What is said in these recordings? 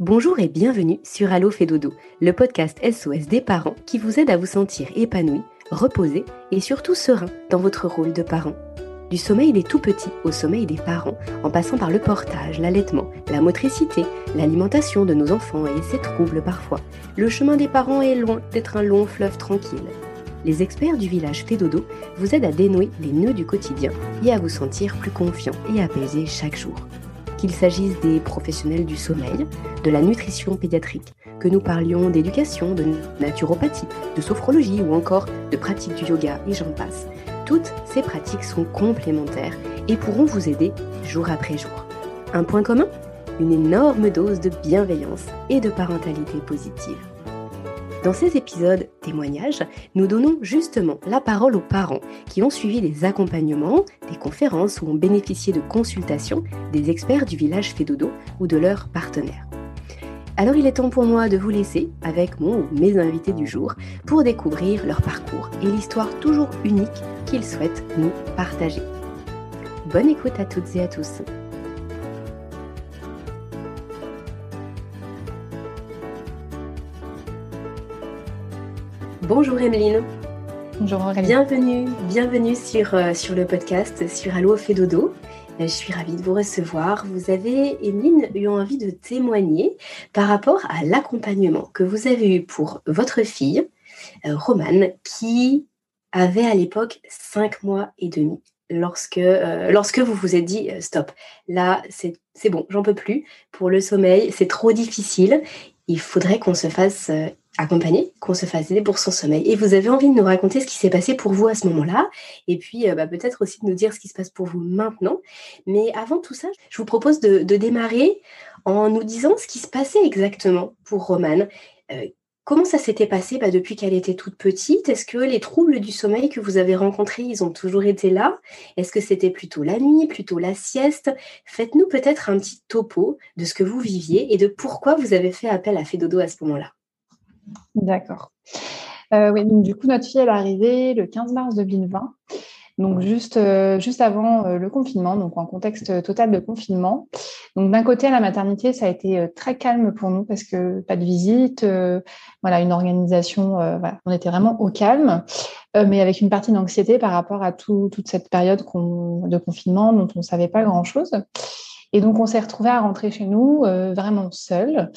Bonjour et bienvenue sur Allo fait dodo, le podcast SOS des parents qui vous aide à vous sentir épanoui, reposé et surtout serein dans votre rôle de parent. Du sommeil des tout petits au sommeil des parents, en passant par le portage, l'allaitement, la motricité, l'alimentation de nos enfants et ses troubles parfois, le chemin des parents est loin d'être un long fleuve tranquille. Les experts du village Fédodo vous aident à dénouer les nœuds du quotidien et à vous sentir plus confiant et apaisé chaque jour qu'il s'agisse des professionnels du sommeil, de la nutrition pédiatrique, que nous parlions d'éducation, de naturopathie, de sophrologie ou encore de pratique du yoga et j'en passe. Toutes ces pratiques sont complémentaires et pourront vous aider jour après jour. Un point commun? Une énorme dose de bienveillance et de parentalité positive. Dans ces épisodes témoignages, nous donnons justement la parole aux parents qui ont suivi des accompagnements, des conférences ou ont bénéficié de consultations des experts du village Fédodo ou de leurs partenaires. Alors il est temps pour moi de vous laisser avec mon ou mes invités du jour pour découvrir leur parcours et l'histoire toujours unique qu'ils souhaitent nous partager. Bonne écoute à toutes et à tous. Bonjour Emeline. Bonjour Aurélie. Bienvenue, bienvenue sur, euh, sur le podcast sur Allo fait dodo. Euh, je suis ravie de vous recevoir. Vous avez, Emeline, eu envie de témoigner par rapport à l'accompagnement que vous avez eu pour votre fille, euh, Romane, qui avait à l'époque 5 mois et demi. Lorsque, lorsque vous vous êtes dit stop, là c'est bon, j'en peux plus. Pour le sommeil, c'est trop difficile. Il faudrait qu'on se fasse accompagner, qu'on se fasse aider pour son sommeil. Et vous avez envie de nous raconter ce qui s'est passé pour vous à ce moment-là, et puis euh, bah, peut-être aussi de nous dire ce qui se passe pour vous maintenant. Mais avant tout ça, je vous propose de, démarrer en nous disant ce qui se passait exactement pour Romane. Euh, comment ça s'était passé bah, depuis qu'elle était toute petite? Est-ce que les troubles du sommeil que vous avez rencontrés, ils ont toujours été là? Est-ce que c'était plutôt la nuit, plutôt la sieste? Faites-nous peut-être un petit topo de ce que vous viviez et de pourquoi vous avez fait appel à Fédodo à ce moment-là. D'accord. Euh, donc du coup, notre fille, est arrivée le 15 mars 2020, donc juste, euh, juste avant euh, le confinement, donc en contexte total de confinement. Donc d'un côté, à la maternité, ça a été très calme pour nous parce que pas de visite, voilà, une organisation, on était vraiment au calme, mais avec une partie d'anxiété par rapport à toute cette période de confinement dont on ne savait pas grand-chose. Et donc, on s'est retrouvé à rentrer chez nous euh, vraiment seul,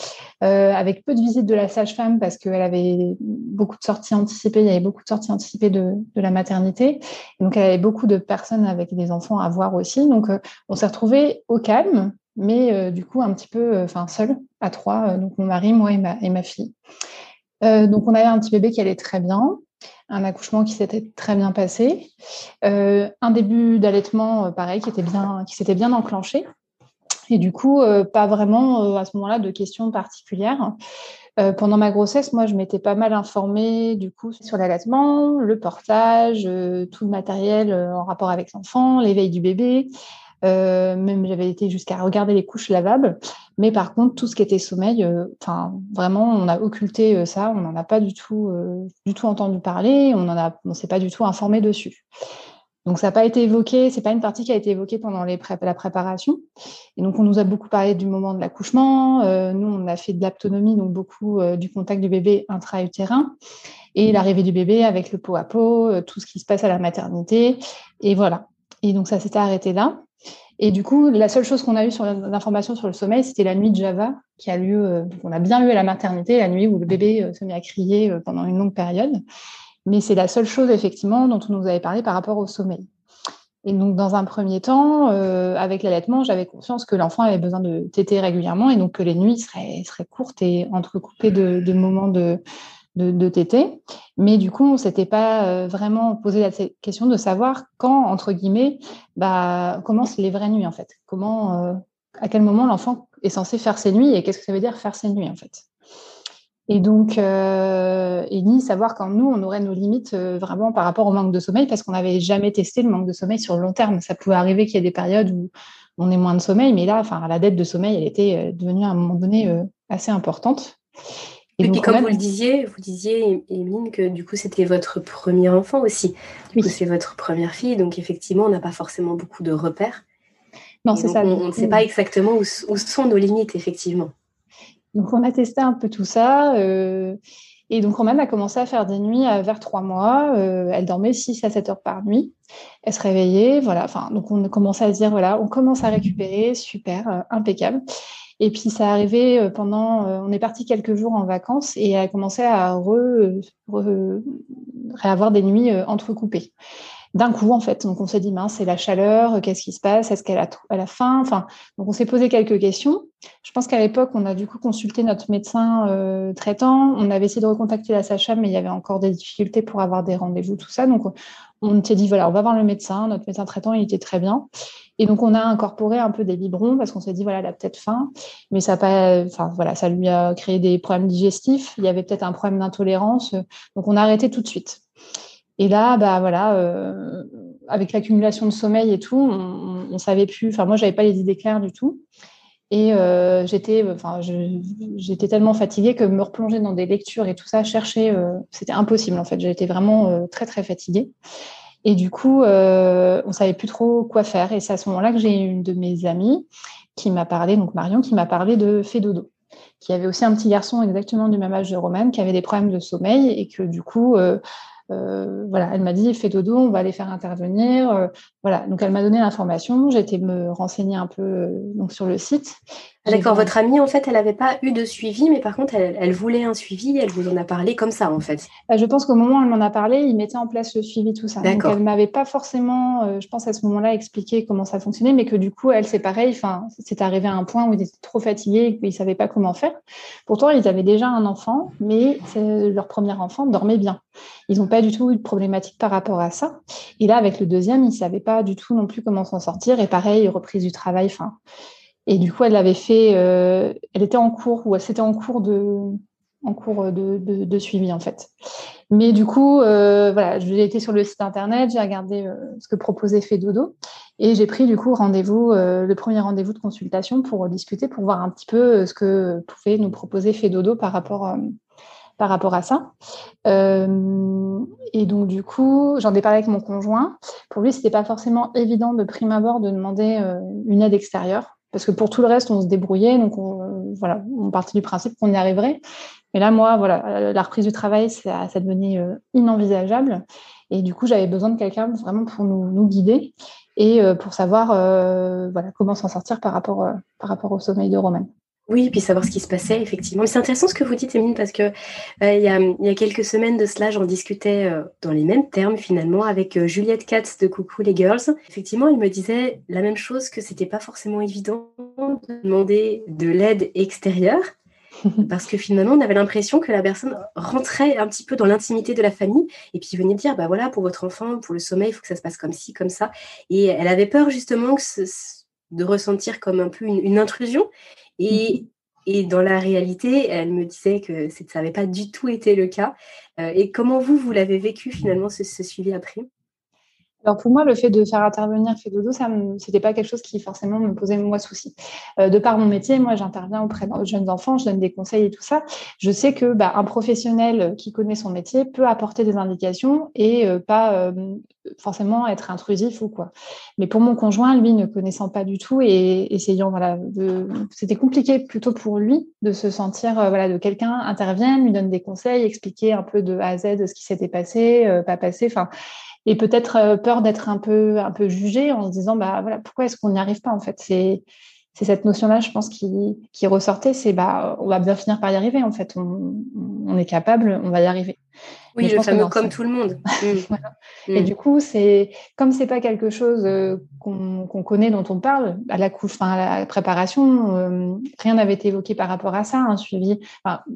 euh, avec peu de visites de la sage-femme parce qu'elle avait beaucoup de sorties anticipées. Il y avait beaucoup de sorties anticipées de, la maternité. donc, elle avait beaucoup de personnes avec des enfants à voir aussi. Donc, euh, on s'est retrouvé au calme, mais du coup, un petit peu, enfin, seul, à trois. donc, mon mari, moi et ma, et ma fille. donc, on avait un petit bébé qui allait très bien un accouchement qui s'était très bien passé, un début d'allaitement pareil qui était bien, qui s'était bien enclenché. Et du coup, euh, pas vraiment euh, à ce moment-là de questions particulières. Euh, pendant ma grossesse, moi, je m'étais pas mal informée du coup sur l'allaitement, le portage, tout le matériel en rapport avec l'enfant, l'éveil du bébé. même j'avais été jusqu'à regarder les couches lavables. Mais par contre, tout ce qui était sommeil, enfin vraiment, on a occulté ça. On n'en a pas du tout, du tout entendu parler. On en a, on s'est pas du tout informé dessus. Donc, ça n'a pas été évoqué, c'est pas une partie qui a été évoquée pendant la préparation. Et donc, on nous a beaucoup parlé du moment de l'accouchement. Euh, nous, on a fait de l'autonomie, donc beaucoup euh, du contact du bébé intra-utérin et l'arrivée du bébé avec le pot à pot, euh, tout ce qui se passe à la maternité. Et voilà. Et donc, ça s'était arrêté là. Et du coup, la seule chose qu'on a eue sur l'information sur le sommeil, c'était la nuit de Java qui a lieu, on a bien eu à la maternité, la nuit où le bébé se met à crier pendant une longue période. Mais c'est la seule chose, effectivement, dont on nous avait parlé par rapport au sommeil. Et donc, dans un premier temps, euh, avec l'allaitement, j'avais conscience que l'enfant avait besoin de téter régulièrement et donc que les nuits seraient, courtes et entrecoupées de, moments de, de, téter. Mais du coup, on ne s'était pas euh, vraiment posé la question de savoir quand, entre guillemets, bah, commencent les vraies nuits, en fait. Comment, euh, à quel moment l'enfant est censé faire ses nuits et qu'est-ce que ça veut dire faire ses nuits, en fait. Et donc, euh, et ni savoir quand nous, on aurait nos limites euh, vraiment par rapport au manque de sommeil, parce qu'on n'avait jamais testé le manque de sommeil sur le long terme. Ça pouvait arriver qu'il y ait des périodes où on ait moins de sommeil, mais là, enfin, la dette de sommeil, elle était euh, devenue à un moment donné assez importante. Et, puis, comme vous le disiez, vous disiez, Emeline, que du coup, c'était votre premier enfant aussi. Du coup, c'est votre première fille, donc effectivement, on n'a pas forcément beaucoup de repères. Non, c'est ça. On ne sait pas exactement où sont nos limites, effectivement. Donc, on a testé un peu tout ça. et donc, Romane a commencé à faire des nuits vers trois mois. elle dormait 6 à 7 heures par nuit. Elle se réveillait. Voilà. Enfin, donc, on commençait à se dire voilà, on commence à récupérer. Super, impeccable. Et puis ça arrivait euh, pendant, euh, on est parti quelques jours en vacances et elle a commencé à re, réavoir des nuits euh, entrecoupées. D'un coup, en fait, donc on s'est dit mince, c'est la chaleur, qu'est-ce qui se passe, est-ce qu'elle a, a faim, enfin, donc on s'est posé quelques questions. Je pense qu'à l'époque, on a du coup consulté notre médecin traitant, on avait essayé de recontacter la sage-femme, mais il y avait encore des difficultés pour avoir des rendez-vous, tout ça. Donc on s'est dit voilà, on va voir le médecin, notre médecin traitant, il était très bien. Et donc, on a incorporé un peu des biberons parce qu'on s'est dit, voilà, elle a peut-être faim, mais ça, pas, voilà, ça lui a créé des problèmes digestifs. Il y avait peut-être un problème d'intolérance. Donc, on a arrêté tout de suite. Et là, bah voilà, euh, avec l'accumulation de sommeil et tout, on, on savait plus. Enfin, moi, j'avais pas les idées claires du tout. Et euh, j'étais, enfin, j'étais tellement fatiguée que me replonger dans des lectures et tout ça, chercher, euh, c'était impossible en fait. J'étais vraiment euh, très très fatiguée. Et du coup, euh, on savait plus trop quoi faire. Et c'est à ce moment-là que j'ai une de mes amies qui m'a parlé, donc Marion, qui m'a parlé de Fédodo, qui avait aussi un petit garçon exactement du même âge de Romane, qui avait des problèmes de sommeil et que du coup, euh, euh, voilà, elle m'a dit fais dodo, on va les faire intervenir. Euh, voilà, donc elle m'a donné l'information. J'ai été me renseigner un peu euh, donc sur le site. Ah, d'accord, votre amie en fait, elle n'avait pas eu de suivi, mais par contre, elle, voulait un suivi. Elle vous en a parlé comme ça en fait. Je pense qu'au moment où elle m'en a parlé, il mettait en place le suivi tout ça. Donc elle m'avait pas forcément, je pense à ce moment-là, expliqué comment ça fonctionnait, mais que du coup, elle c'est pareil. C'est arrivé à un point où ils étaient trop fatigués et qu'ils savaient pas comment faire. Pourtant, ils avaient déjà un enfant, mais leur premier enfant dormait bien. Ils n'ont pas du tout eu de problématique par rapport à ça. Et là, avec le deuxième, ils ne savaient pas du tout non plus comment s'en sortir. Et pareil, reprise du travail. Fin. Et du coup, elle avait fait, euh, elle était en cours ou c'était en cours de, en cours de, suivi en fait. Mais du coup, euh, voilà, j'ai été sur le site internet, j'ai regardé euh, ce que proposait Fedodo et j'ai pris du coup rendez-vous, le premier rendez-vous de consultation pour discuter, pour voir un petit peu ce que pouvait nous proposer Fedodo par rapport par rapport à ça. Euh, et donc, du coup, j'en ai parlé avec mon conjoint. Pour lui, ce n'était pas forcément évident de prime abord de demander euh, une aide extérieure. Parce que pour tout le reste, on se débrouillait. Donc, on, voilà, on partait du principe qu'on y arriverait. Mais là, moi, voilà, la reprise du travail, ça, ça devenait euh, inenvisageable. Et du coup, j'avais besoin de quelqu'un vraiment pour nous, guider et pour savoir voilà, comment s'en sortir par rapport, par rapport au sommeil de Romain. Oui, puis savoir ce qui se passait, effectivement. C'est intéressant ce que vous dites, Émine, parce que euh, il, y a, quelques semaines de cela, j'en discutais euh, dans les mêmes termes, finalement, avec euh, Juliette Katz de Coucou les Girls. Effectivement, elle me disait la même chose, que c'était pas forcément évident de demander de l'aide extérieure, parce que finalement, on avait l'impression que la personne rentrait un petit peu dans l'intimité de la famille, et puis venait dire, bah voilà, pour votre enfant, pour le sommeil, il faut que ça se passe comme ci, comme ça. Et elle avait peur, justement, que de ressentir comme un peu une intrusion. Et, et dans la réalité, elle me disait que ça n'avait pas du tout été le cas. Euh, et comment vous, vous l'avez vécu finalement, ce, ce suivi après? Alors pour moi, le fait de faire intervenir Fedodo, ça c'était pas quelque chose qui forcément me posait moi souci. Euh, de par mon métier, moi j'interviens auprès de jeunes enfants, je donne des conseils et tout ça. Je sais que bah, un professionnel qui connaît son métier peut apporter des indications et euh, pas euh, forcément être intrusif ou quoi. Mais pour mon conjoint, lui ne connaissant pas du tout et essayant voilà, de... c'était compliqué plutôt pour lui de se sentir voilà de quelqu'un intervienne, lui donne des conseils, expliquer un peu de A à Z ce qui s'était passé, pas passé. Enfin et peut-être euh, peur d'être un peu un peu jugé en se disant bah voilà pourquoi est-ce qu'on n'y arrive pas en fait? C'est c'est cette notion-là, je pense, qui, qui ressortait, c'est bah, on va bien finir par y arriver, en fait. On, on est capable, on va y arriver. Oui, le fameux comme tout le monde. Mm. Et mm. du coup, c'est comme c'est pas quelque chose euh, qu'on connaît, dont on parle à la couche, enfin à la préparation, euh, rien n'avait été évoqué par rapport à ça, un suivi.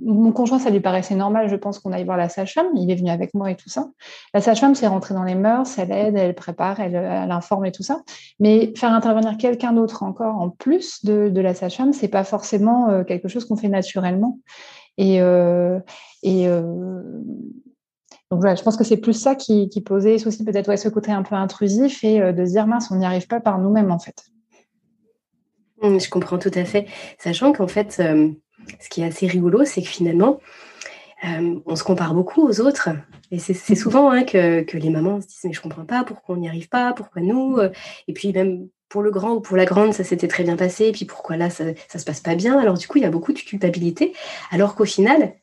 mon conjoint, ça lui paraissait normal. Je pense qu'on aille voir la sage-femme. Il est venu avec moi et tout ça. La sage-femme, c'est rentrer dans les mœurs, elle aide, elle prépare, elle, elle informe et tout ça. Mais faire intervenir quelqu'un d'autre encore en plus de, de la sage-femme, c'est pas forcément euh, quelque chose qu'on fait naturellement. Et, et donc voilà, je pense que c'est plus ça qui, posait souci, peut-être ouais, ce côté un peu intrusif et euh, de se dire mince, on n'y arrive pas par nous-mêmes en fait. Mmh, je comprends tout à fait, sachant qu'en fait, euh, ce qui est assez rigolo, c'est que finalement, euh, on se compare beaucoup aux autres. Et c'est souvent hein, que, les mamans se disent mais je comprends pas pourquoi on n'y arrive pas, pourquoi nous. Et puis même pour le grand ou pour la grande, ça s'était très bien passé, et puis pourquoi là, ça ne se passe pas bien. Alors du coup, il y a beaucoup de culpabilité, alors qu'au final,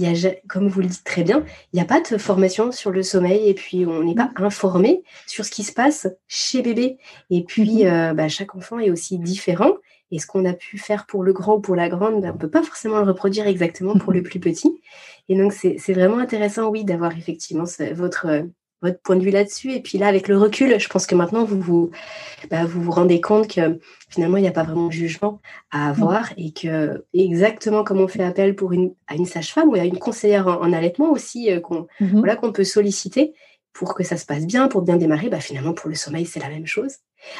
y a, comme vous le dites très bien, il n'y a pas de formation sur le sommeil, et puis on n'est pas informé sur ce qui se passe chez bébé. Et puis, mm-hmm. euh, bah, chaque enfant est aussi différent, et ce qu'on a pu faire pour le grand ou pour la grande, bah, on ne peut pas forcément le reproduire exactement pour le plus petit. Et donc, c'est vraiment intéressant, oui, d'avoir effectivement votre, votre point de vue là-dessus. Et puis là, avec le recul, je pense que maintenant, vous vous, bah, vous, vous rendez compte que finalement, il n'y a pas vraiment de jugement à avoir et que exactement comme on fait appel pour une, à une sage-femme ou à une conseillère en, allaitement aussi, euh, qu'on mmh voilà, qu'on peut solliciter pour que ça se passe bien, pour bien démarrer, bah, finalement, pour le sommeil, c'est la même chose.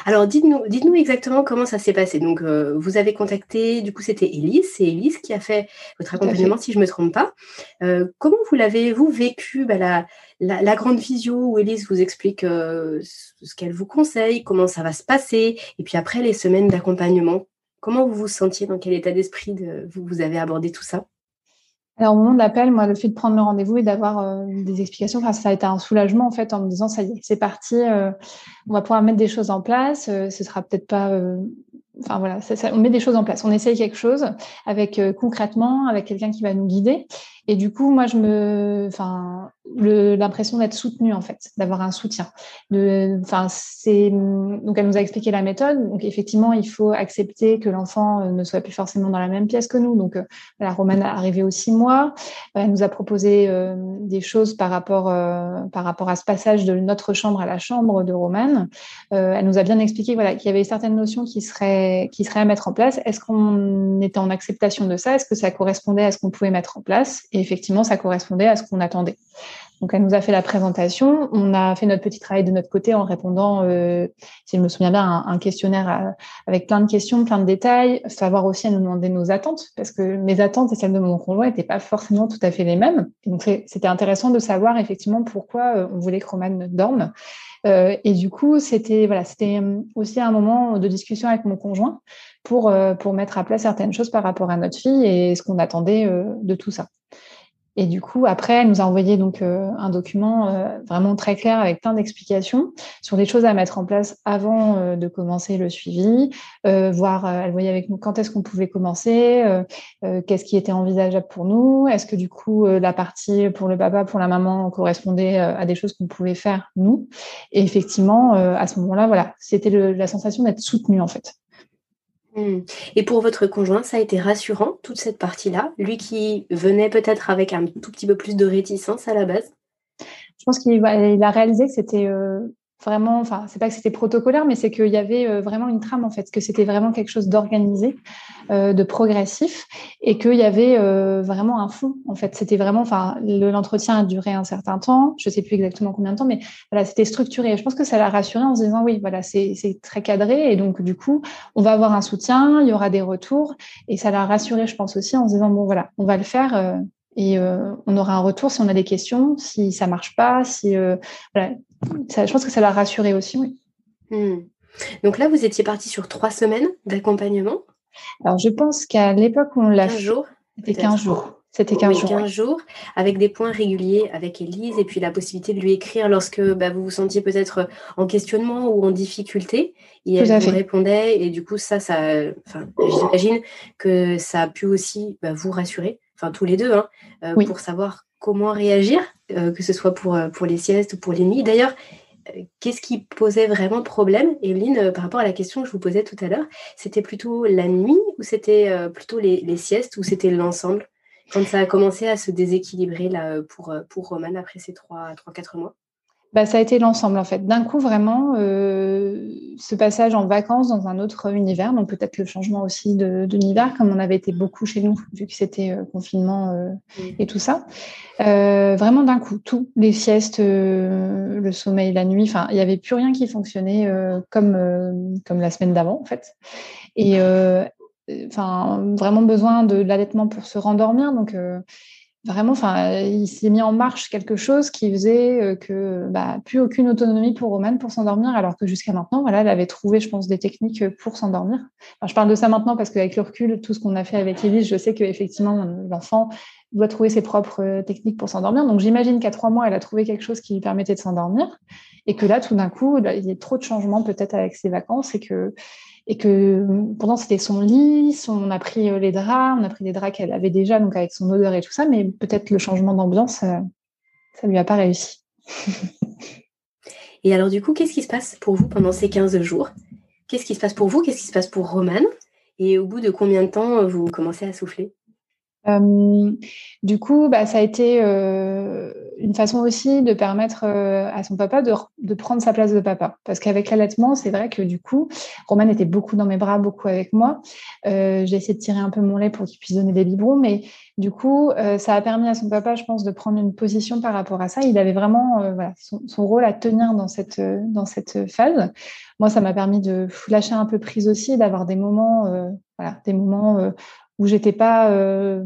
Alors, dites-nous dites -nous exactement comment ça s'est passé. Donc, euh, vous avez contacté, du coup, c'était Elise. C'est Elise qui a fait votre accompagnement, si je ne me trompe pas. Euh, comment vous l'avez-vous vécu bah, la, la, grande visio où Elise vous explique euh, ce qu'elle vous conseille, comment ça va se passer, et puis après les semaines d'accompagnement, comment vous vous sentiez, dans quel état d'esprit de, vous, vous avez abordé tout ça? Alors, au moment de l'appel, moi, le fait de prendre le rendez-vous et d'avoir des explications, ça a été un soulagement, en fait, en me disant, ça y est, c'est parti, on va pouvoir mettre des choses en place. ce sera peut-être pas enfin voilà, on met des choses en place, on essaye quelque chose avec concrètement, avec quelqu'un qui va nous guider. Et du coup, moi, je me, enfin, l'impression d'être soutenue en fait, d'avoir un soutien. Enfin, c'est donc elle nous a expliqué la méthode. Donc effectivement, il faut accepter que l'enfant euh, ne soit plus forcément dans la même pièce que nous. Donc la euh, Romane est arrivée aux six mois. Elle nous a proposé euh, des choses par rapport par rapport à ce passage de notre chambre à la chambre de Romane. elle nous a bien expliqué voilà qu'il y avait certaines notions qui seraient qui seraient à mettre en place. Est-ce qu'on était en acceptation de ça? Est-ce que ça correspondait à ce qu'on pouvait mettre en place? Et effectivement, ça correspondait à ce qu'on attendait. Donc, elle nous a fait la présentation. On a fait notre petit travail de notre côté en répondant, euh, si je me souviens bien, un, questionnaire avec plein de questions, plein de détails. Savoir aussi à nous demander nos attentes, parce que mes attentes et celles de mon conjoint n'étaient pas forcément tout à fait les mêmes. donc, c'était intéressant de savoir effectivement pourquoi euh, on voulait que Roman dorme. Euh, et du coup, c'était voilà, c'était aussi un moment de discussion avec mon conjoint pour, pour mettre à plat certaines choses par rapport à notre fille et ce qu'on attendait de tout ça. Et du coup, après, elle nous a envoyé donc euh, un document euh, vraiment très clair avec plein d'explications sur des choses à mettre en place avant euh, de commencer le suivi, voir, elle voyait avec nous quand est-ce qu'on pouvait commencer, qu'est-ce qui était envisageable pour nous, est-ce que du coup la partie pour le papa, pour la maman correspondait à des choses qu'on pouvait faire nous. Et effectivement, à ce moment-là, voilà, c'était la sensation d'être soutenu en fait. Hmm. Et pour votre conjoint, ça a été rassurant, toute cette partie-là, lui qui venait peut-être avec un tout petit peu plus de réticence à la base? Je pense qu'il a réalisé que c'était euh, vraiment, enfin, c'est pas que c'était protocolaire, mais c'est qu'il y avait euh, vraiment une trame en fait, que c'était vraiment quelque chose d'organisé, euh, de progressif, et qu'il y avait euh, vraiment un fond en fait. C'était vraiment, enfin, l'entretien a duré un certain temps, je sais plus exactement combien de temps, mais voilà, c'était structuré. je pense que ça l'a rassuré en se disant oui, voilà, c'est très cadré, et donc du coup, on va avoir un soutien, il y aura des retours, et ça l'a rassuré, je pense aussi, en se disant bon voilà, on va le faire. Et on aura un retour si on a des questions, si ça marche pas, si voilà, je pense que ça l'a rassuré aussi, oui. Hmm. Donc là, vous étiez parti sur trois semaines d'accompagnement Alors, je pense qu'à l'époque où on l'a fait, jours c'était 15 jours. C'était 15 jours. jours, avec des points réguliers avec Elise et puis la possibilité de lui écrire lorsque bah, vous vous sentiez peut-être en questionnement ou en difficulté. Et elle vous répondait. Et du coup, ça, ça j'imagine que ça a pu aussi bah, vous rassurer, enfin tous les deux, hein, euh, pour savoir comment réagir, euh, que ce soit pour, euh, pour les siestes ou pour les nuits. D'ailleurs, qu'est-ce qui posait vraiment problème, Evelyne, par rapport à la question que je vous posais tout à l'heure C'était plutôt la nuit ou c'était plutôt les, siestes ou c'était l'ensemble quand ça a commencé à se déséquilibrer là, pour, pour Roman après ces 3-4 mois? Bah, ça a été l'ensemble en fait. D'un coup, vraiment, euh, ce passage en vacances dans un autre univers, donc peut-être le changement aussi d'univers, comme on avait été beaucoup chez nous, vu que c'était euh, confinement euh, et tout ça. vraiment d'un coup, tout, les siestes, le sommeil, la nuit, enfin, il n'y avait plus rien qui fonctionnait comme, comme la semaine d'avant en fait. Et enfin, vraiment besoin de l'allaitement pour se rendormir. Donc, vraiment, enfin, il s'est mis en marche quelque chose qui faisait euh, que bah, plus aucune autonomie pour Romane pour s'endormir, alors que jusqu'à maintenant, voilà, elle avait trouvé, je pense, des techniques pour s'endormir. je parle de ça maintenant parce qu'avec le recul, tout ce qu'on a fait avec Elise, je sais qu'effectivement, l'enfant doit trouver ses propres euh, techniques pour s'endormir. Donc, j'imagine qu'à trois mois, elle a trouvé quelque chose qui lui permettait de s'endormir, et que là, tout d'un coup, il y a trop de changements peut-être avec ses vacances, et que et que pendant c'était son lit, on a pris euh, les draps, on a pris des draps qu'elle avait déjà, donc avec son odeur et tout ça, mais peut-être le changement d'ambiance, euh, ça, ne lui a pas réussi. et alors du coup, qu'est-ce qui se passe pour vous pendant ces 15 jours? Qu'est-ce qui se passe pour vous? Qu'est-ce qui se passe pour Romane Et au bout de combien de temps euh, vous commencez à souffler? Du coup, bah, ça a été une façon aussi de permettre à son papa de, prendre sa place de papa. Parce qu'avec l'allaitement, c'est vrai que du coup, Roman était beaucoup dans mes bras, beaucoup avec moi. J'ai essayé de tirer un peu mon lait pour qu'il puisse donner des biberons, mais du coup, ça a permis à son papa, je pense, de prendre une position par rapport à ça. Il avait vraiment son, rôle à tenir dans cette, dans cette phase. Moi, ça m'a permis de lâcher un peu prise aussi, d'avoir des moments, voilà, des moments où j'étais pas euh,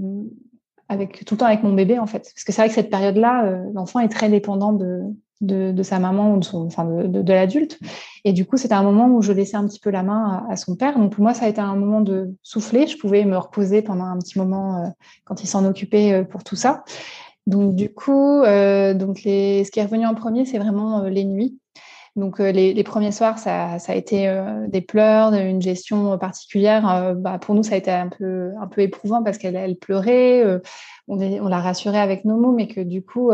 avec tout le temps avec mon bébé en fait. Parce que c'est vrai que cette période-là, euh, l'enfant est très dépendant de, de, sa maman ou de, son, enfin de, de, l'adulte. Et du coup, c'était un moment où je laissais un petit peu la main à, son père. Donc pour moi, ça a été un moment de souffler. Je pouvais me reposer pendant un petit moment euh, quand il s'en occupait pour tout ça. Donc du coup, donc les, ce qui est revenu en premier, c'est vraiment les nuits. Donc euh, les, premiers soirs, ça, a été euh, des pleurs, une gestion particulière. Euh, bah, pour nous, ça a été un peu, un peu éprouvant parce qu'elle elle pleurait on, l'a rassurée avec nos mots, mais que du coup,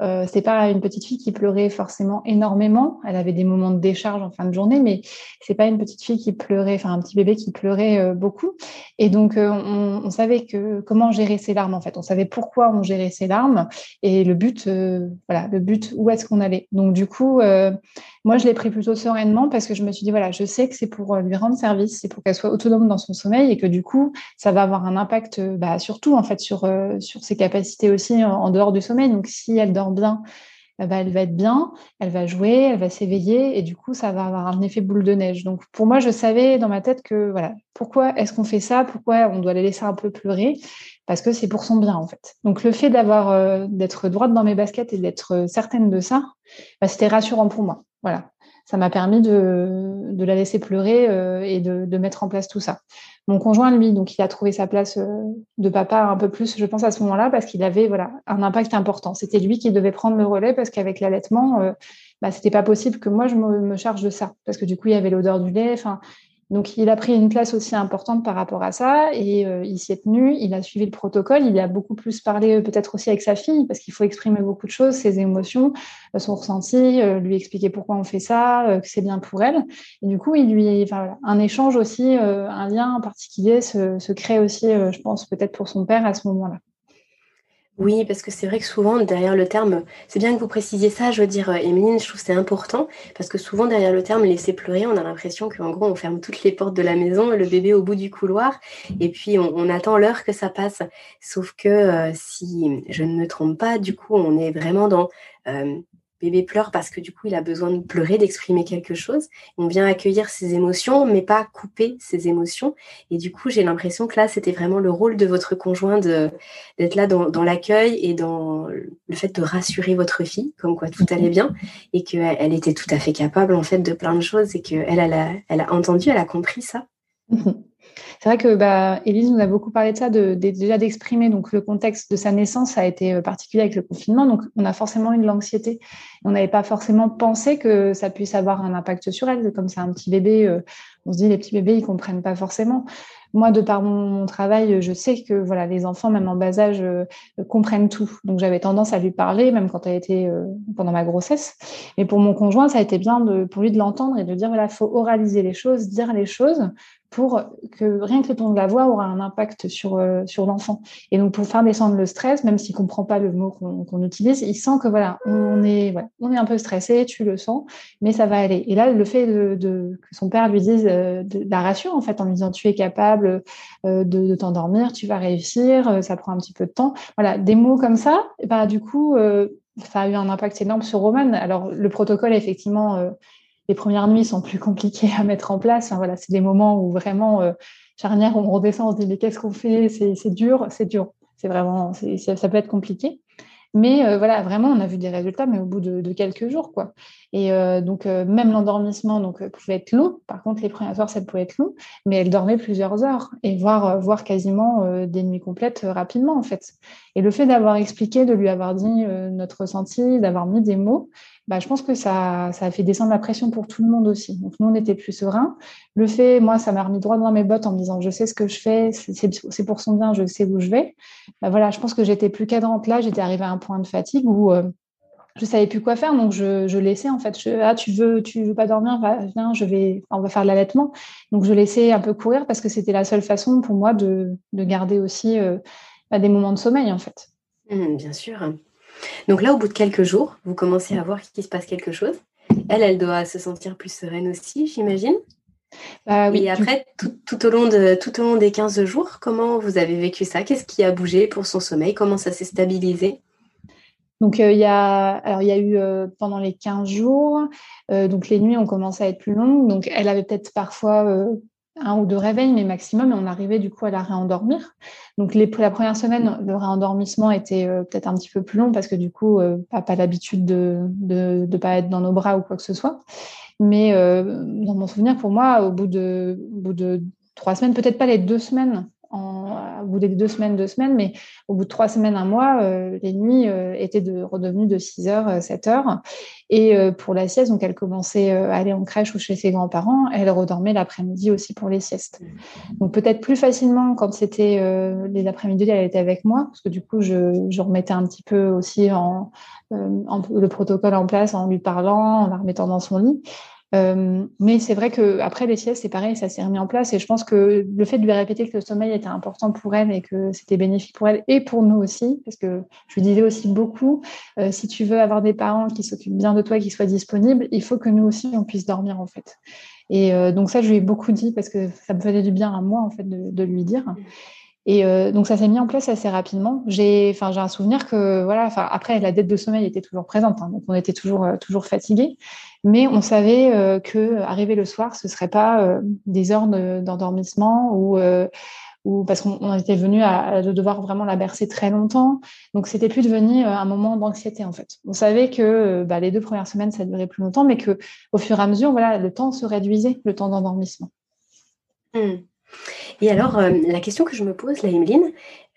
c'est pas une petite fille qui pleurait forcément énormément. Elle avait des moments de décharge en fin de journée, mais c'est pas une petite fille qui pleurait, enfin un petit bébé qui pleurait beaucoup. Et donc, on, on, savait que comment gérer ses larmes en fait. On savait pourquoi on gérait ses larmes et le but, voilà, le but où est-ce qu'on allait. Donc du coup, moi, je l'ai pris plutôt sereinement parce que je me suis dit voilà, je sais que c'est pour lui rendre service, c'est pour qu'elle soit autonome dans son sommeil et que du coup, ça va avoir un impact, bah, surtout en fait sur sur ses capacités aussi en, dehors du sommeil. Donc, si elle dort bien, elle va être bien, elle va jouer, elle va s'éveiller et du coup, ça va avoir un effet boule de neige. Donc, pour moi, je savais dans ma tête que, voilà, pourquoi est-ce qu'on fait ça? Pourquoi on doit la laisser un peu pleurer? Parce que c'est pour son bien, en fait. Donc, le fait d'avoir, euh, d'être droite dans mes baskets et d'être certaine de ça, bah, c'était rassurant pour moi. Voilà ça m'a permis de, la laisser pleurer euh, et de, mettre en place tout ça. Mon conjoint, lui, donc il a trouvé sa place euh, de papa un peu plus, je pense, à ce moment-là, parce qu'il avait voilà, un impact important. C'était lui qui devait prendre le relais parce qu'avec l'allaitement, euh, bah, c'était pas possible que moi je me, charge de ça. Parce que du coup, il y avait l'odeur du lait. Donc, il a pris une place aussi importante par rapport à ça et euh, il s'y est tenu, il a suivi le protocole, il a beaucoup plus parlé euh, peut-être aussi avec sa fille parce qu'il faut exprimer beaucoup de choses, ses émotions, euh, son ressenti, lui expliquer pourquoi on fait ça, que c'est bien pour elle. Et du coup, il lui, enfin, un échange aussi, un lien particulier se, se crée aussi, je pense, peut-être pour son père à ce moment-là. Oui, parce que c'est vrai que souvent, derrière le terme, c'est bien que vous précisiez ça, je veux dire, Emeline, je trouve c'est important, parce que souvent, derrière le terme laisser pleurer, on a l'impression qu'en gros, on ferme toutes les portes de la maison, le bébé au bout du couloir, et puis on, attend l'heure que ça passe. Sauf que euh, si je ne me trompe pas, du coup, on est vraiment dans euh, bébé pleure parce que du coup, il a besoin de pleurer, d'exprimer quelque chose. On vient accueillir ses émotions, mais pas couper ses émotions. Et du coup, j'ai l'impression que là, c'était vraiment le rôle de votre conjoint d'être là dans, l'accueil et dans le fait de rassurer votre fille, comme quoi tout allait bien, et qu'elle elle était tout à fait capable, en fait, de plein de choses, et qu'elle, elle a, elle a entendu, elle a compris ça. C'est vrai que bah, Élise nous a beaucoup parlé de ça, déjà d'exprimer. Donc, le contexte de sa naissance a été euh, particulier avec le confinement. Donc, on a forcément eu de l'anxiété. On n'avait pas forcément pensé que ça puisse avoir un impact sur elle. Comme c'est un petit bébé, euh, on se dit les petits bébés, ils comprennent pas forcément. Moi, de par mon, travail, je sais que voilà, les enfants, même en bas âge, euh, comprennent tout. Donc, j'avais tendance à lui parler, même quand elle était pendant ma grossesse. Mais pour mon conjoint, ça a été bien pour lui de l'entendre et de dire voilà, faut oraliser les choses, dire les choses pour que rien que le ton de la voix aura un impact sur, euh, sur l'enfant. Et donc, pour faire descendre le stress, même s'il comprend pas le mot qu'on utilise, il sent que voilà, on est, on est un peu stressé, tu le sens, mais ça va aller. Et là, le fait de, de que son père lui dise euh, de, la rassure, en fait, en lui disant tu es capable euh, de, de t'endormir, tu vas réussir, ça prend un petit peu de temps. Voilà, des mots comme ça, bah, du coup, ça a eu un impact énorme sur Roman. Alors, le protocole, effectivement, les premières nuits sont plus compliquées à mettre en place. voilà, c'est des moments où vraiment euh, charnière, on redescend, on se dit mais qu'est-ce qu'on fait? C'est dur, c'est dur. c'est vraiment, ça peut être compliqué. Mais euh, voilà, vraiment, on a vu des résultats, mais au bout de, quelques jours, quoi. Et euh, donc, euh, même l'endormissement donc, pouvait être long. Par contre, les premiers soirs, ça pouvait être long, mais elle dormait plusieurs heures et voire, voire quasiment des nuits complètes rapidement, en fait. Et le fait d'avoir expliqué, de lui avoir dit notre ressenti, d'avoir mis des mots, bah, je pense que ça, a fait descendre la pression pour tout le monde aussi. Donc, nous, on était plus sereins. Le fait, moi, ça m'a remis droit dans mes bottes en me disant, je sais ce que je fais, c'est pour son bien, je sais où je vais. Bah, voilà, je pense que j'étais plus cadrante là, j'étais arrivée à un point de fatigue où euh, je savais plus quoi faire, donc je, je laissais en fait. ah, tu veux, tu veux pas dormir, viens, je vais, on va faire de l'allaitement. Donc je laissais un peu courir parce que c'était la seule façon pour moi de, de garder aussi euh, bah, des moments de sommeil en fait. Mmh, bien sûr. Donc là, au bout de quelques jours, vous commencez à voir qu'il se passe quelque chose. Elle, elle doit se sentir plus sereine aussi, j'imagine. Bah oui, Et après, tout, au long de, tout au long des 15 jours, comment vous avez vécu ça? Qu'est-ce qui a bougé pour son sommeil? Comment ça s'est stabilisé? Donc, euh, il y a, alors, il y a eu euh, pendant les 15 jours, euh, donc les nuits ont commencé à être plus longues. Donc, elle avait peut-être parfois un ou deux réveils, mais maximum, et on arrivait du coup à la réendormir. Donc la première semaine, le réendormissement était euh, peut-être un petit peu plus long parce que du coup, euh, pas, pas l'habitude de ne pas être dans nos bras ou quoi que ce soit. Mais euh, dans mon souvenir, pour moi, au bout de trois semaines, peut-être pas les deux semaines en, au bout des deux semaines, deux semaines, mais au bout de trois semaines, un mois, euh, les nuits euh, étaient de, redevenues de 6 heures, 7 euh, heures. Et pour la sieste, donc elle commençait à aller en crèche ou chez ses grands-parents, elle redormait l'après-midi aussi pour les siestes. Donc peut-être plus facilement quand c'était les après-midi, elle était avec moi, parce que du coup, je, remettais un petit peu aussi le protocole en place en lui parlant, en la remettant dans son lit. Euh, mais c'est vrai que après les siestes, c'est pareil, ça s'est remis en place. Et je pense que le fait de lui répéter que le sommeil était important pour elle et que c'était bénéfique pour elle et pour nous aussi, parce que je lui disais aussi beaucoup, euh, si tu veux avoir des parents qui s'occupent bien de toi, qui soient disponibles, il faut que nous aussi on puisse dormir en fait. Et euh, donc ça, je lui ai beaucoup dit parce que ça me faisait du bien à moi en fait de, de lui dire. Et euh, donc ça s'est mis en place assez rapidement. J'ai, enfin, j'ai un souvenir que voilà, enfin après la dette de sommeil était toujours présente, hein, donc on était toujours euh, toujours fatigué, mais on savait euh, que arriver le soir, ce serait pas des heures d'endormissement ou ou parce qu'on était venu à, devoir vraiment la bercer très longtemps. Donc, c'était plus devenu un moment d'anxiété, en fait. On savait que bah, les deux premières semaines, ça durait plus longtemps, mais que au fur et à mesure, voilà, le temps se réduisait, le temps d'endormissement. Mmh. Et alors, euh, la question que je me pose, la Emeline,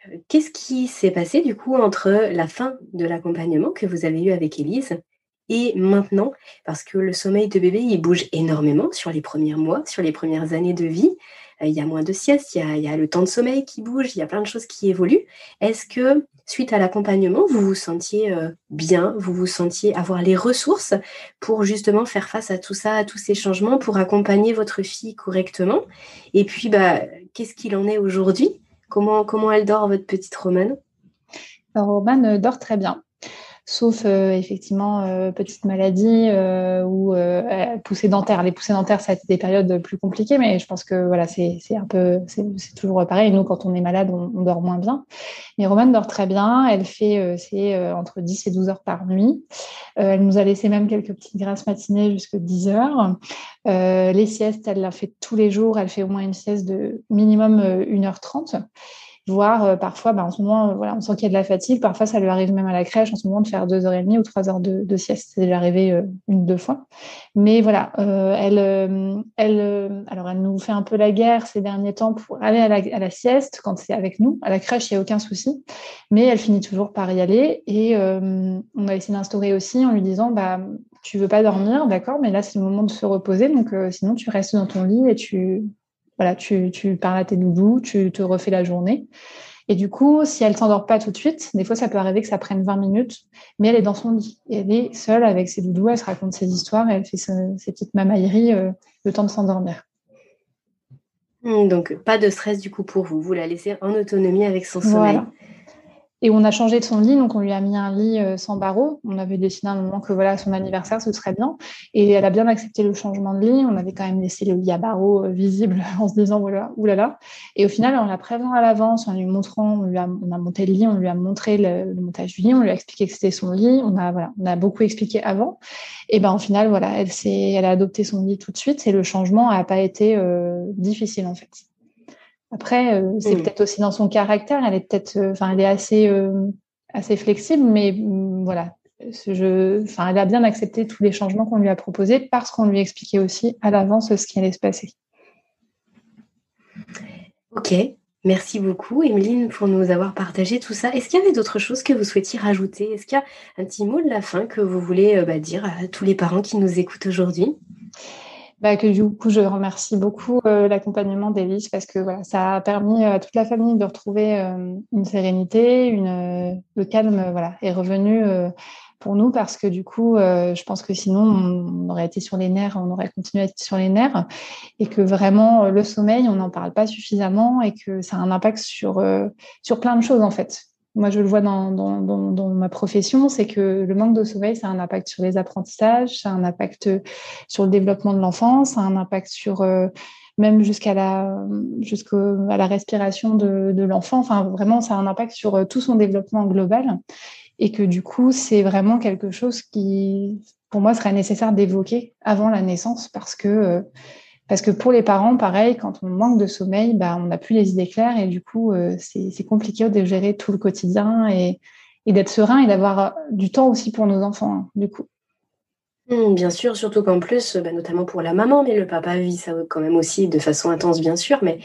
euh, qu'est-ce qui s'est passé du coup entre la fin de l'accompagnement que vous avez eu avec Élise et maintenant? Parce que le sommeil de bébé, il bouge énormément sur les premiers mois, sur les premières années de vie. Euh, il y a moins de sieste, il y a, le temps de sommeil qui bouge, il y a plein de choses qui évoluent. Est-ce que suite à l'accompagnement, vous vous sentiez euh, bien, vous vous sentiez avoir les ressources pour justement faire face à tout ça, à tous ces changements, pour accompagner votre fille correctement? Et puis, bah, qu'est-ce qu'il en est aujourd'hui? Comment, comment elle dort, votre petite Romane? Romane dort très bien sauf euh, effectivement euh, petite maladie euh, ou poussée dentaire. Les poussées dentaires, ça a été des périodes plus compliquées, mais je pense que voilà, c'est un peu, c'est toujours pareil. Nous, quand on est malade, on, dort moins bien. Mais Romane dort très bien. Elle fait c'est entre 10 et 12 heures par nuit. elle nous a laissé même quelques petites grâces matinées jusqu'à 10 heures. les siestes, elle l'a fait tous les jours. Elle fait au moins une sieste de minimum 1h30 voire euh, parfois, bah, en ce moment, euh, voilà, on sent qu'il y a de la fatigue. Parfois, ça lui arrive même à la crèche en ce moment de faire deux heures et demie ou trois heures de, sieste. C'est déjà arrivé euh, une deux fois. Mais voilà, elle, elle, alors elle nous fait un peu la guerre ces derniers temps pour aller à la, à la sieste quand c'est avec nous. À la crèche, il n'y a aucun souci, mais elle finit toujours par y aller. Et on a essayé d'instaurer aussi en lui disant, bah, tu veux pas dormir, d'accord, mais là c'est le moment de se reposer, donc sinon tu restes dans ton lit et tu voilà, tu, parles à tes doudous, tu te refais la journée. Et du coup, si elle ne s'endort pas tout de suite, des fois, ça peut arriver que ça prenne 20 minutes, mais elle est dans son lit. elle est seule avec ses doudous, elle se raconte ses histoires et elle fait ses, petites mamailleries euh, le temps de s'endormir. Donc, pas de stress du coup pour vous. Vous la laissez en autonomie avec son sommeil. Et on a changé de son lit, donc on lui a mis un lit euh, sans barreaux. On avait décidé à un moment que voilà, son anniversaire, ce serait bien. Et elle a bien accepté le changement de lit. On avait quand même laissé le lit à barreaux euh, visible en se disant voilà, oulala. Et au final, on l'a prévenu à l'avance, en lui montrant, on, lui a, on a monté le lit, on lui a montré le, montage du lit, on lui a expliqué que c'était son lit. On a, voilà, on a beaucoup expliqué avant. Et ben au final, voilà, elle, elle a adopté son lit tout de suite et le changement n'a pas été euh, difficile en fait. Après, c'est mm. peut-être aussi dans son caractère, elle est peut-être, enfin, elle est assez, assez flexible, mais mm, voilà, je, enfin, elle a bien accepté tous les changements qu'on lui a proposés parce qu'on lui expliquait aussi à l'avance ce qui allait se passer. Ok, merci beaucoup Emeline pour nous avoir partagé tout ça. Est-ce qu'il y avait d'autres choses que vous souhaitiez rajouter? Est-ce qu'il y a un petit mot de la fin que vous voulez euh, bah, dire à tous les parents qui nous écoutent aujourd'hui? Bah, que du coup, je remercie beaucoup euh, l'accompagnement d'Élise parce que voilà, ça a permis à toute la famille de retrouver euh, une sérénité, une, le calme voilà, est revenu pour nous parce que du coup, euh, je pense que sinon, on aurait été sur les nerfs, on aurait continué à être sur les nerfs et que vraiment, euh, le sommeil, on n'en parle pas suffisamment et que ça a un impact sur, euh, sur plein de choses en fait. Moi, je le vois dans, ma profession, c'est que le manque de sommeil, ça a un impact sur les apprentissages, ça a un impact sur le développement de l'enfant, ça a un impact sur même jusqu'à la, jusqu'à la respiration de, de l'enfant. Enfin, vraiment, ça a un impact sur tout son développement global et que du coup, c'est vraiment quelque chose qui, pour moi, serait nécessaire d'évoquer avant la naissance parce que, euh, parce que pour les parents, pareil, quand on manque de sommeil, bah, on n'a plus les idées claires et du coup, euh, c'est compliqué de gérer tout le quotidien et, et d'être serein et d'avoir du temps aussi pour nos enfants, hein, du coup. Mmh, bien sûr, surtout qu'en plus, bah, notamment pour la maman, mais le papa vit ça quand même aussi de façon intense, bien sûr, mais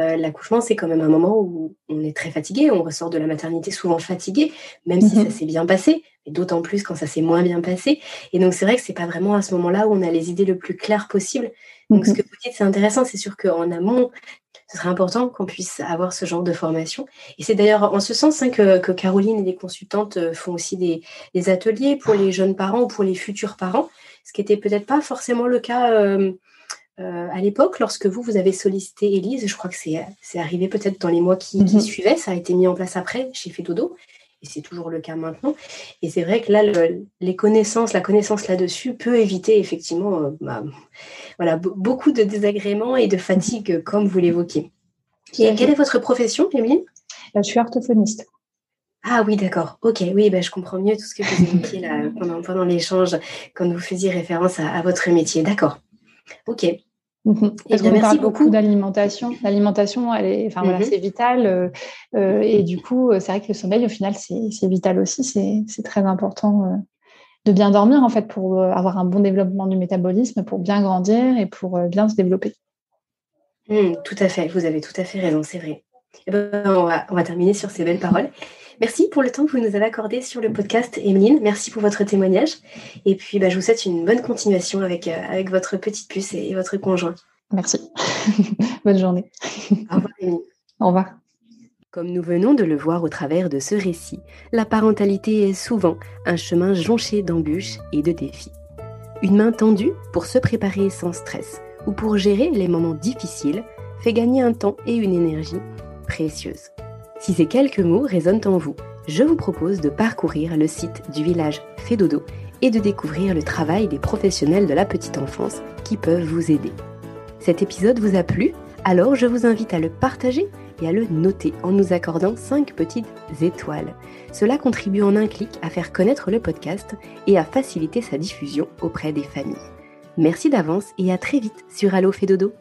euh, l'accouchement, c'est quand même un moment où on est très fatigué, on ressort de la maternité souvent fatigué, même si ça mmh s'est bien passé, et d'autant plus quand ça s'est moins bien passé. Et donc, c'est vrai que c'est pas vraiment à ce moment-là où on a les idées le plus claires possible. Donc, ce mmh que vous dites, c'est intéressant, c'est sûr qu'en amont, ce serait important qu'on puisse avoir ce genre de formation. Et c'est d'ailleurs en ce sens hein, que, Caroline et les consultantes euh, font aussi des, ateliers pour les jeunes parents ou pour les futurs parents, ce qui n'était peut-être pas forcément le cas euh, euh, à l'époque lorsque vous, vous avez sollicité Élise. Je crois que c'est arrivé peut-être dans les mois qui, qui, mhm. suivaient, ça a été mis en place après chez Fedodo. Et c'est toujours le cas maintenant. Et c'est vrai que là, les connaissances, la connaissance là-dessus peut éviter effectivement bah, voilà, beaucoup de désagréments et de fatigue, comme vous l'évoquez. quelle est votre profession, Émilie? Je suis orthophoniste. Ah oui, d'accord. Ok, oui, bah, je comprends mieux tout ce que vous évoquiez là, pendant, pendant l'échange, quand vous faisiez référence à, votre métier. D'accord. Ok. Mhm. Parce eh qu'on parle beaucoup d'alimentation. L'alimentation, elle est, enfin voilà, mhm. c'est vital. Euh, euh, et du coup, c'est vrai que le sommeil, au final, c'est vital aussi. C'est très important euh, de bien dormir en fait pour avoir un bon développement du métabolisme, pour bien grandir et pour bien se développer. Mmh, tout à fait, vous avez tout à fait raison, c'est vrai. Eh ben, on, va, terminer sur ces belles paroles. Merci pour le temps que vous nous avez accordé sur le podcast, Emeline. Merci pour votre témoignage. Et puis, bah, je vous souhaite une bonne continuation avec, euh, avec votre petite puce et, votre conjoint. Merci. bonne journée. Au revoir, Emeline. Au revoir. Comme nous venons de le voir au travers de ce récit, la parentalité est souvent un chemin jonché d'embûches et de défis. Une main tendue pour se préparer sans stress ou pour gérer les moments difficiles fait gagner un temps et une énergie précieuse. Si ces quelques mots résonnent en vous, je vous propose de parcourir le site du village Fédodo et de découvrir le travail des professionnels de la petite enfance qui peuvent vous aider. Cet épisode vous a plu? Alors je vous invite à le partager et à le noter en nous accordant 5 petites étoiles. Cela contribue en un clic à faire connaître le podcast et à faciliter sa diffusion auprès des familles. Merci d'avance et à très vite sur Allo Fédodo.